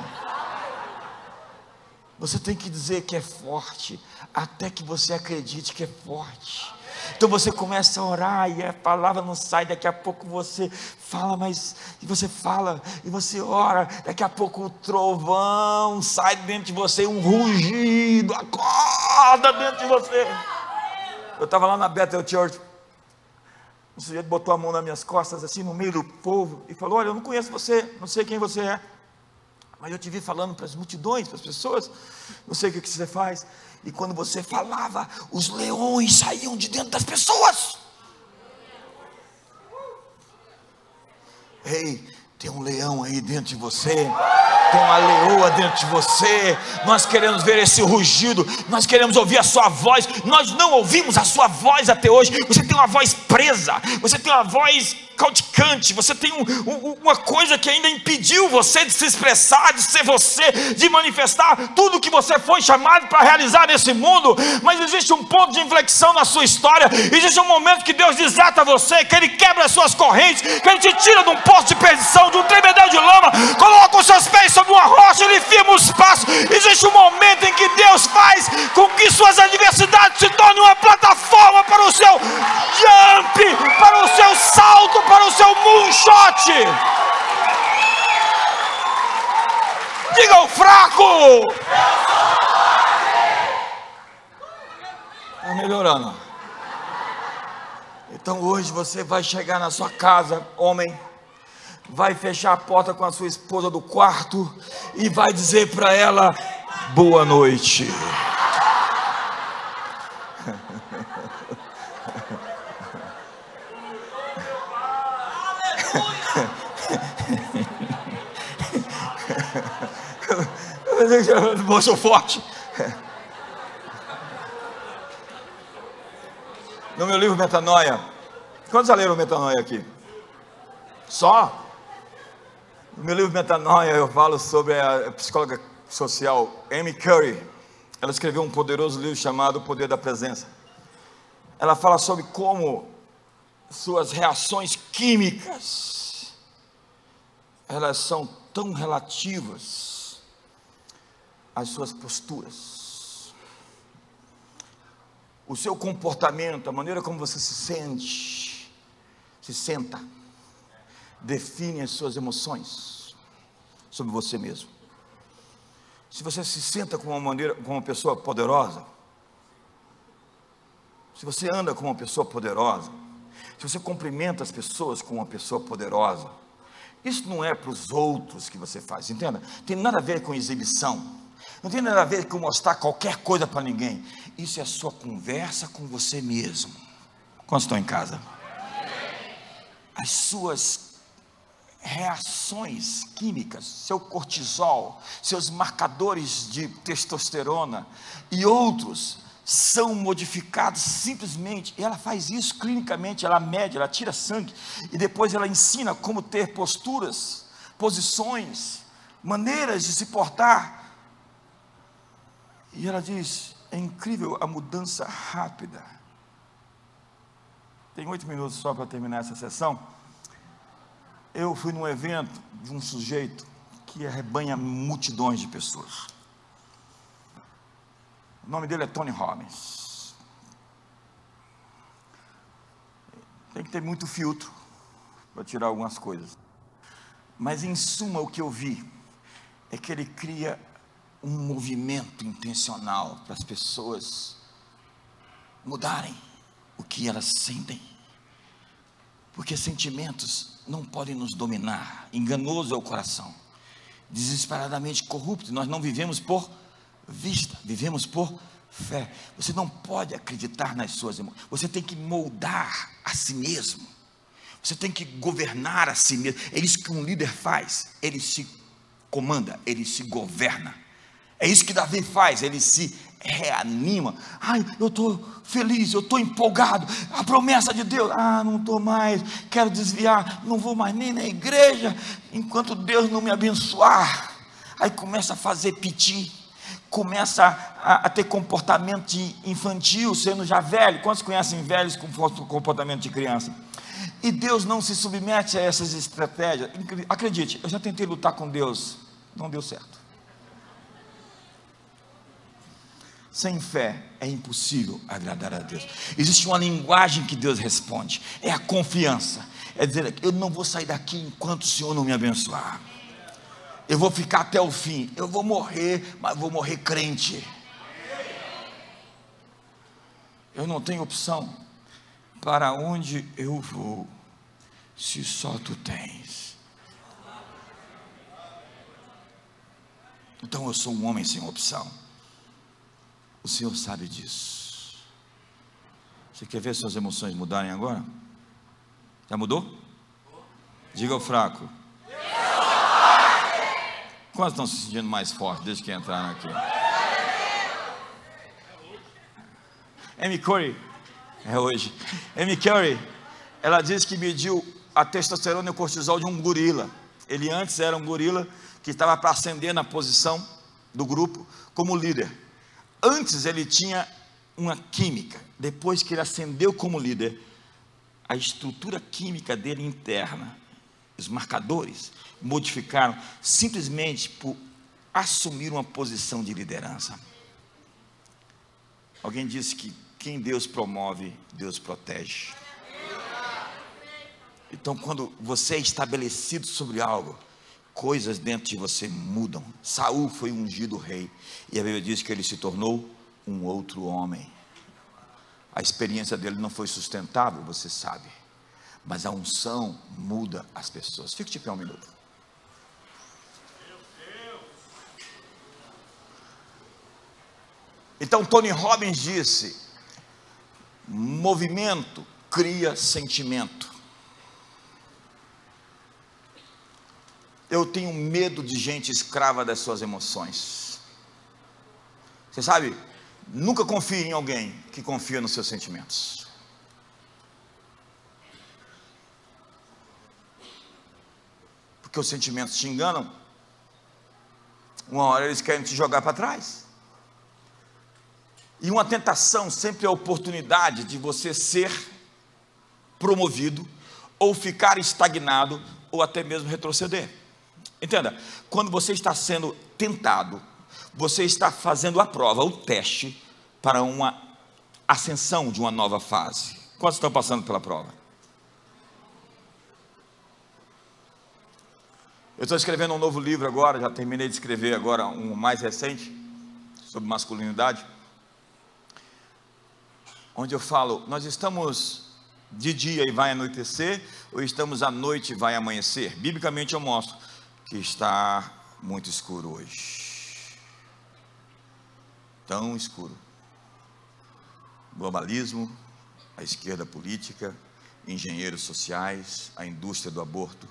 Você tem que dizer que é forte, até que você acredite que é forte. Então você começa a orar e a palavra não sai, daqui a pouco você fala, mas e você fala e você ora, daqui a pouco o trovão sai dentro de você, um rugido, acorda dentro de você. Eu estava lá na Bethel Church, o sujeito botou a mão nas minhas costas, assim, no meio do povo, e falou: Olha, eu não conheço você, não sei quem você é, mas eu te vi falando para as multidões, para as pessoas, não sei o que você faz. E quando você falava, os leões saíam de dentro das pessoas. Ei, tem um leão aí dentro de você. Tem uma leoa dentro de você. Nós queremos ver esse rugido, nós queremos ouvir a sua voz. Nós não ouvimos a sua voz até hoje. Você tem uma voz presa, você tem uma voz caudicante, você tem um, um, uma coisa que ainda impediu você de se expressar, de ser você, de manifestar tudo que você foi chamado para realizar nesse mundo. Mas existe um ponto de inflexão na sua história, existe um momento que Deus desata você, que Ele quebra as suas correntes, que Ele te tira de um poço de perdição, de um tremedal de lama, coloca os seus pés sobre uma rocha, Ele firma os passos. Existe um momento em que Deus faz com que suas adversidades se tornem uma plataforma para o seu jump, para o seu salto, para o seu moonshot. Diga o fraco. Está melhorando. Então hoje você vai chegar na sua casa, homem, vai fechar a porta com a sua esposa do quarto e vai dizer para ela: boa noite. <laughs> Moço forte. No meu livro Metanoia. Quantos já leram Metanoia aqui? Só? No meu livro Metanoia eu falo sobre a psicóloga social Amy Curry. Ela escreveu um poderoso livro chamado O Poder da Presença. Ela fala sobre como suas reações químicas elas são tão relativas às suas posturas. O seu comportamento, a maneira como você se sente, se senta, define as suas emoções sobre você mesmo. Se você se senta com uma maneira, com uma pessoa poderosa, se você anda com uma pessoa poderosa, se você cumprimenta as pessoas com uma pessoa poderosa, isso não é para os outros que você faz, entenda? Tem nada a ver com exibição, não tem nada a ver com mostrar qualquer coisa para ninguém. Isso é a sua conversa com você mesmo. Quantos estão em casa? As suas reações químicas, seu cortisol, seus marcadores de testosterona e outros são modificados simplesmente, e ela faz isso clinicamente, ela mede, ela tira sangue, e depois ela ensina como ter posturas, posições, maneiras de se portar. E ela diz: é incrível a mudança rápida. Tem oito minutos só para terminar essa sessão. Eu fui num evento de um sujeito que arrebanha multidões de pessoas. O nome dele é Tony Robbins. Tem que ter muito filtro para tirar algumas coisas. Mas em suma, o que eu vi é que ele cria um movimento intencional para as pessoas mudarem o que elas sentem. Porque sentimentos não podem nos dominar. Enganoso é o coração, desesperadamente corrupto. Nós não vivemos por vista, vivemos por fé. Você não pode acreditar nas suas emoções, você tem que moldar a si mesmo, você tem que governar a si mesmo. É isso que um líder faz, ele se comanda, ele se governa. É isso que Davi faz, ele se reanima. Ai, eu estou feliz, eu estou empolgado. A promessa de Deus, ah, não estou mais, quero desviar, não vou mais nem na igreja, enquanto Deus não me abençoar. Aí começa a fazer piti começa a, a, ter comportamento infantil, sendo já velho. Quantos conhecem velhos com comportamento de criança? E Deus não se submete a essas estratégias. Acredite, eu já tentei lutar com Deus, não deu certo. Sem fé é impossível agradar a Deus. Existe uma linguagem que Deus responde, é a confiança. É dizer, eu não vou sair daqui enquanto o Senhor não me abençoar eu vou ficar até o fim. Eu vou morrer, mas vou morrer crente. Eu não tenho opção. Para onde eu vou, se só tu tens? Então eu sou um homem sem opção. O Senhor sabe disso. Você quer ver suas emoções mudarem agora? Já mudou? Diga ao fraco. Quantos estão se sentindo mais fortes desde que entraram aqui? Amy Curry, é hoje. Amy Curry, ela diz que mediu a testosterona e o cortisol de um gorila. Ele antes era um gorila que estava para ascender na posição do grupo como líder. Antes ele tinha uma química. Depois que ele ascendeu como líder, a estrutura química dele interna, os marcadores, modificaram simplesmente por assumir uma posição de liderança. Alguém disse que quem Deus promove, Deus protege. Então, quando você é estabelecido sobre algo, coisas dentro de você mudam. Saul foi ungido rei, e a Bíblia diz que ele se tornou um outro homem. A experiência dele não foi sustentável, você sabe. Mas a unção muda as pessoas. Fique de pé um minuto. Então Tony Robbins disse: movimento cria sentimento. Eu tenho medo de gente escrava das suas emoções. Você sabe, nunca confie em alguém que confia nos seus sentimentos. Porque os sentimentos te enganam. Uma hora eles querem te jogar para trás. E uma tentação sempre é a oportunidade de você ser promovido, ou ficar estagnado, ou até mesmo retroceder. Entenda, quando você está sendo tentado, você está fazendo a prova, o teste para uma ascensão de uma nova fase. Quantos estão passando pela prova? Eu estou escrevendo um novo livro agora, já terminei de escrever agora um mais recente, sobre masculinidade, onde eu falo, nós estamos de dia e vai anoitecer, ou estamos à noite e vai amanhecer? Biblicamente eu mostro está muito escuro hoje. Tão escuro. Globalismo, a esquerda política, engenheiros sociais, a indústria do aborto.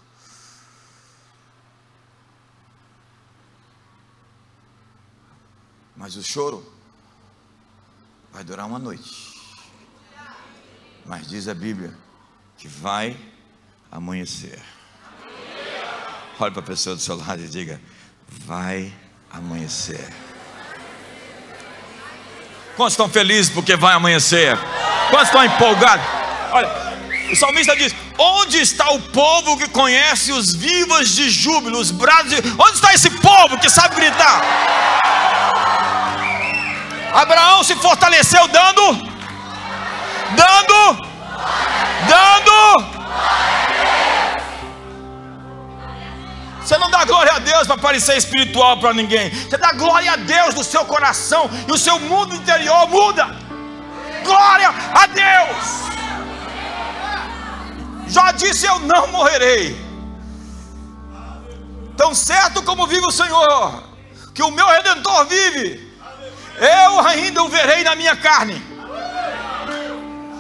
Mas o choro vai durar uma noite. Mas diz a Bíblia que vai amanhecer. Olhe para a pessoa do seu lado e diga: Vai amanhecer. Quantos estão felizes porque vai amanhecer? Quantos estão empolgados? Olha, o salmista diz: Onde está o povo que conhece os vivas de júbilo, os brados de... Onde está esse povo que sabe gritar? Abraão se fortaleceu dando, dando, dando Você não dá glória a Deus para parecer espiritual para ninguém. Você dá glória a Deus do seu coração e o seu mundo interior muda. Glória a Deus. Já disse eu não morrerei. Tão certo como vive o Senhor, que o meu redentor vive. Eu ainda o verei na minha carne.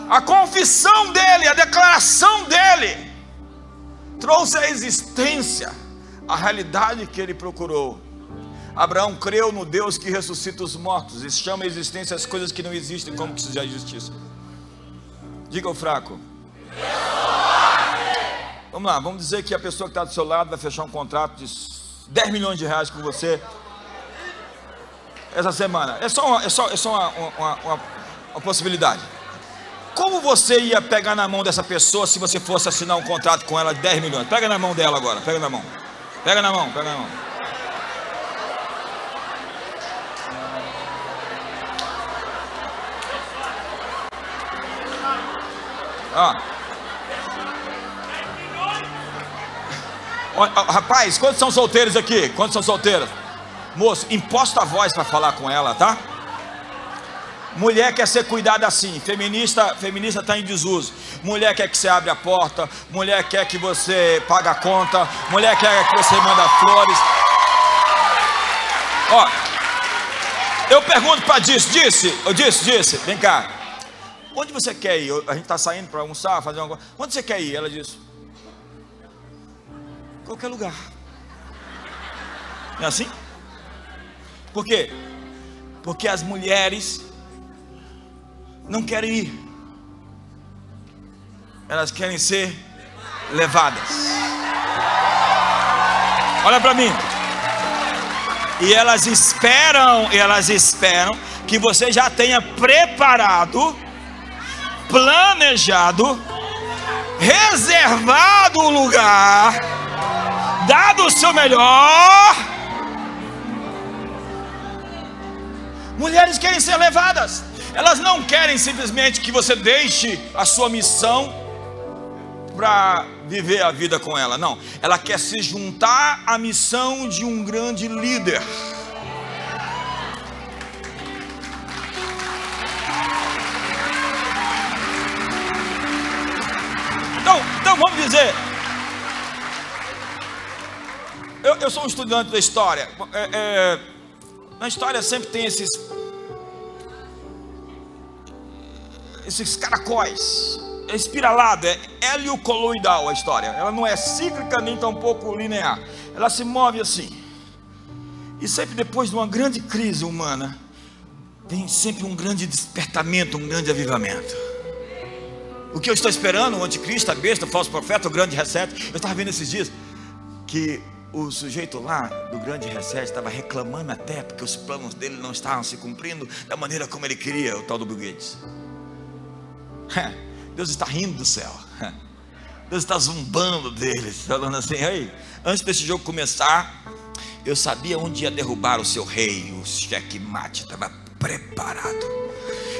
A confissão dele, a declaração dele trouxe a existência a realidade que ele procurou. Abraão creu no Deus que ressuscita os mortos e chama a existência as coisas que não existem como que seja justiça. Diga ao fraco. Vamos lá, vamos dizer que a pessoa que está do seu lado vai fechar um contrato de 10 milhões de reais com você essa semana. É só uma, é só, é só uma, uma, uma, uma possibilidade. Como você ia pegar na mão dessa pessoa se você fosse assinar um contrato com ela de 10 milhões? Pega na mão dela agora, pega na mão. Pega na mão, pega na mão. Ó. Rapaz, quantos são solteiros aqui? Quantos são solteiros? Moço, imposta a voz para falar com ela, tá? Mulher quer ser cuidada assim, feminista feminista está em desuso. Mulher quer que você abra a porta, mulher quer que você pague a conta, mulher quer que você manda flores. Ó, eu pergunto para disse, disse, eu disse, disse, vem cá. Onde você quer ir? A gente está saindo para almoçar, fazer alguma coisa. Onde você quer ir? Ela disse: Qualquer lugar. Não é assim? Por quê? Porque as mulheres não querem ir, elas querem ser levadas. Olha para mim. E elas esperam, elas esperam que você já tenha preparado, planejado, reservado o lugar, dado o seu melhor. Mulheres querem ser levadas, elas não querem simplesmente que você deixe a sua missão para viver a vida com ela, não. Ela quer se juntar à missão de um grande líder. Então, então vamos dizer. Eu, eu sou um estudante da história. É, é, na história sempre tem esses. Esses caracóis. É espiralado, é heliocoloidal a história. Ela não é cíclica nem tampouco linear. Ela se move assim. E sempre depois de uma grande crise humana, tem sempre um grande despertamento, um grande avivamento. O que eu estou esperando, o anticristo, a besta, o falso profeta, o grande reset. Eu estava vendo esses dias que o sujeito lá do grande reset estava reclamando até porque os planos dele não estavam se cumprindo da maneira como ele queria, o tal do Bill Gates. Deus está rindo do céu. Deus está zumbando deles, falando assim: Ei, antes desse jogo começar, eu sabia onde ia derrubar o seu rei, o checkmate estava preparado.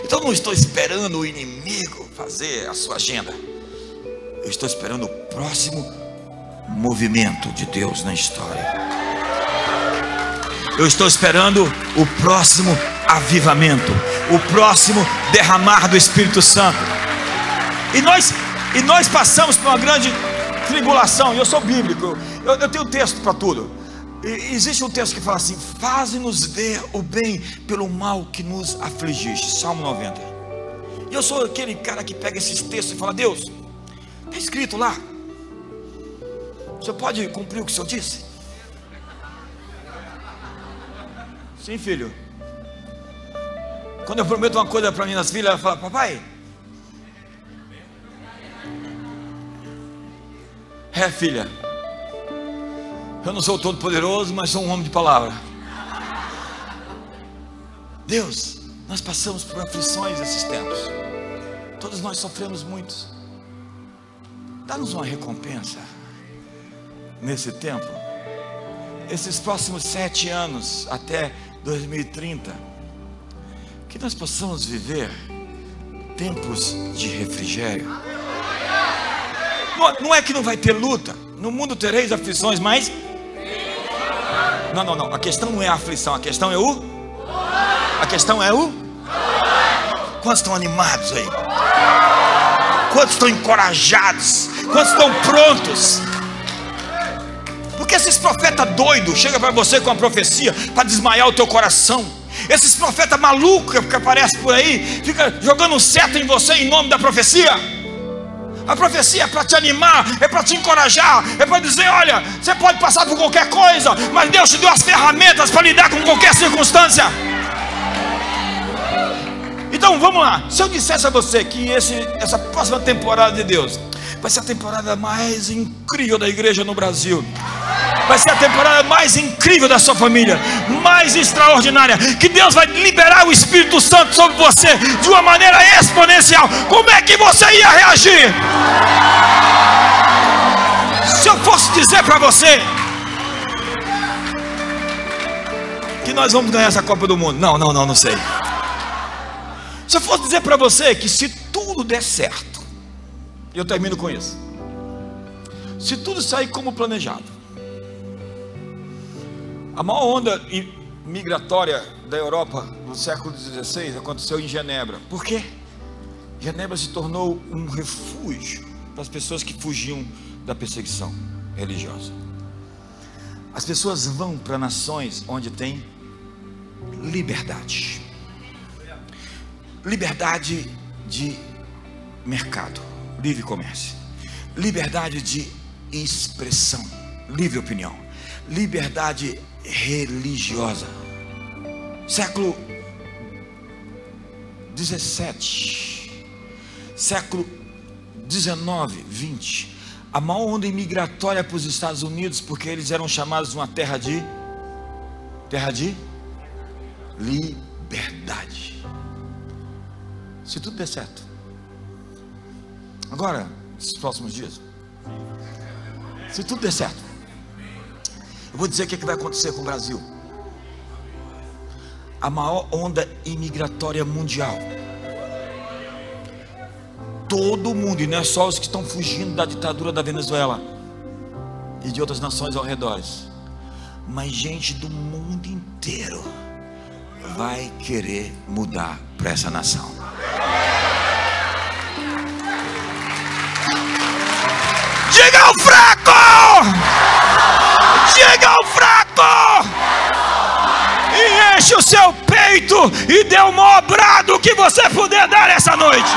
Então não estou esperando o inimigo fazer a sua agenda. Eu estou esperando o próximo movimento de Deus na história. Eu estou esperando o próximo avivamento, o próximo derramar do Espírito Santo. E nós, e nós passamos por uma grande tribulação. Eu sou bíblico, eu, eu tenho texto para tudo. E, existe um texto que fala assim: Faze-nos ver o bem pelo mal que nos afligiste. Salmo 90. E eu sou aquele cara que pega esses textos e fala: Deus, está escrito lá. O senhor pode cumprir o que o senhor disse? Sim, filho. Quando eu prometo uma coisa para minhas filhas, ela fala: Papai, é filha. Eu não sou todo poderoso, mas sou um homem de palavra. Deus, nós passamos por aflições esses tempos. Todos nós sofremos muito. Dá-nos uma recompensa nesse tempo. Esses próximos sete anos até 2030, que nós possamos viver tempos de refrigério. Não é que não vai ter luta. No mundo tereis aflições, mas não, não, não. A questão não é a aflição, a questão é o. A questão é o. Quantos estão animados aí? Quantos estão encorajados? Quantos estão prontos? Porque esses profetas doidos chegam para você com a profecia para desmaiar o teu coração. Esses profetas malucos que aparecem por aí, fica jogando seta em você em nome da profecia. A profecia é para te animar, é para te encorajar, é para dizer: olha, você pode passar por qualquer coisa, mas Deus te deu as ferramentas para lidar com qualquer circunstância. Então vamos lá. Se eu dissesse a você que esse, essa próxima temporada de Deus vai ser a temporada mais incrível da igreja no Brasil vai ser a temporada mais incrível da sua família, mais extraordinária. Que Deus vai liberar o Espírito Santo sobre você de uma maneira exponencial. Como é que você ia reagir? Se eu fosse dizer para você que nós vamos ganhar essa Copa do Mundo, não, não, não, não sei. Se eu fosse dizer para você que se tudo der certo, eu termino com isso. Se tudo sair como planejado, a maior onda migratória da Europa no século XVI aconteceu em Genebra. Por quê? Genebra se tornou um refúgio para as pessoas que fugiam da perseguição religiosa. As pessoas vão para nações onde tem liberdade. Liberdade de mercado, livre comércio. Liberdade de expressão, livre opinião. Liberdade religiosa. Século 17, século 19, 20, a maior onda imigratória para os Estados Unidos, porque eles eram chamados de uma terra de terra de liberdade. Se tudo der certo. Agora, esses próximos dias, se tudo der certo, eu vou dizer o que, é que vai acontecer com o Brasil. A maior onda imigratória mundial. Todo mundo, e não é só os que estão fugindo da ditadura da Venezuela e de outras nações ao redor, mas gente do mundo inteiro vai querer mudar para essa nação. Diga ao fraco! Diga ao fraco! E enche o seu peito e dê o maior brado que você puder dar essa noite.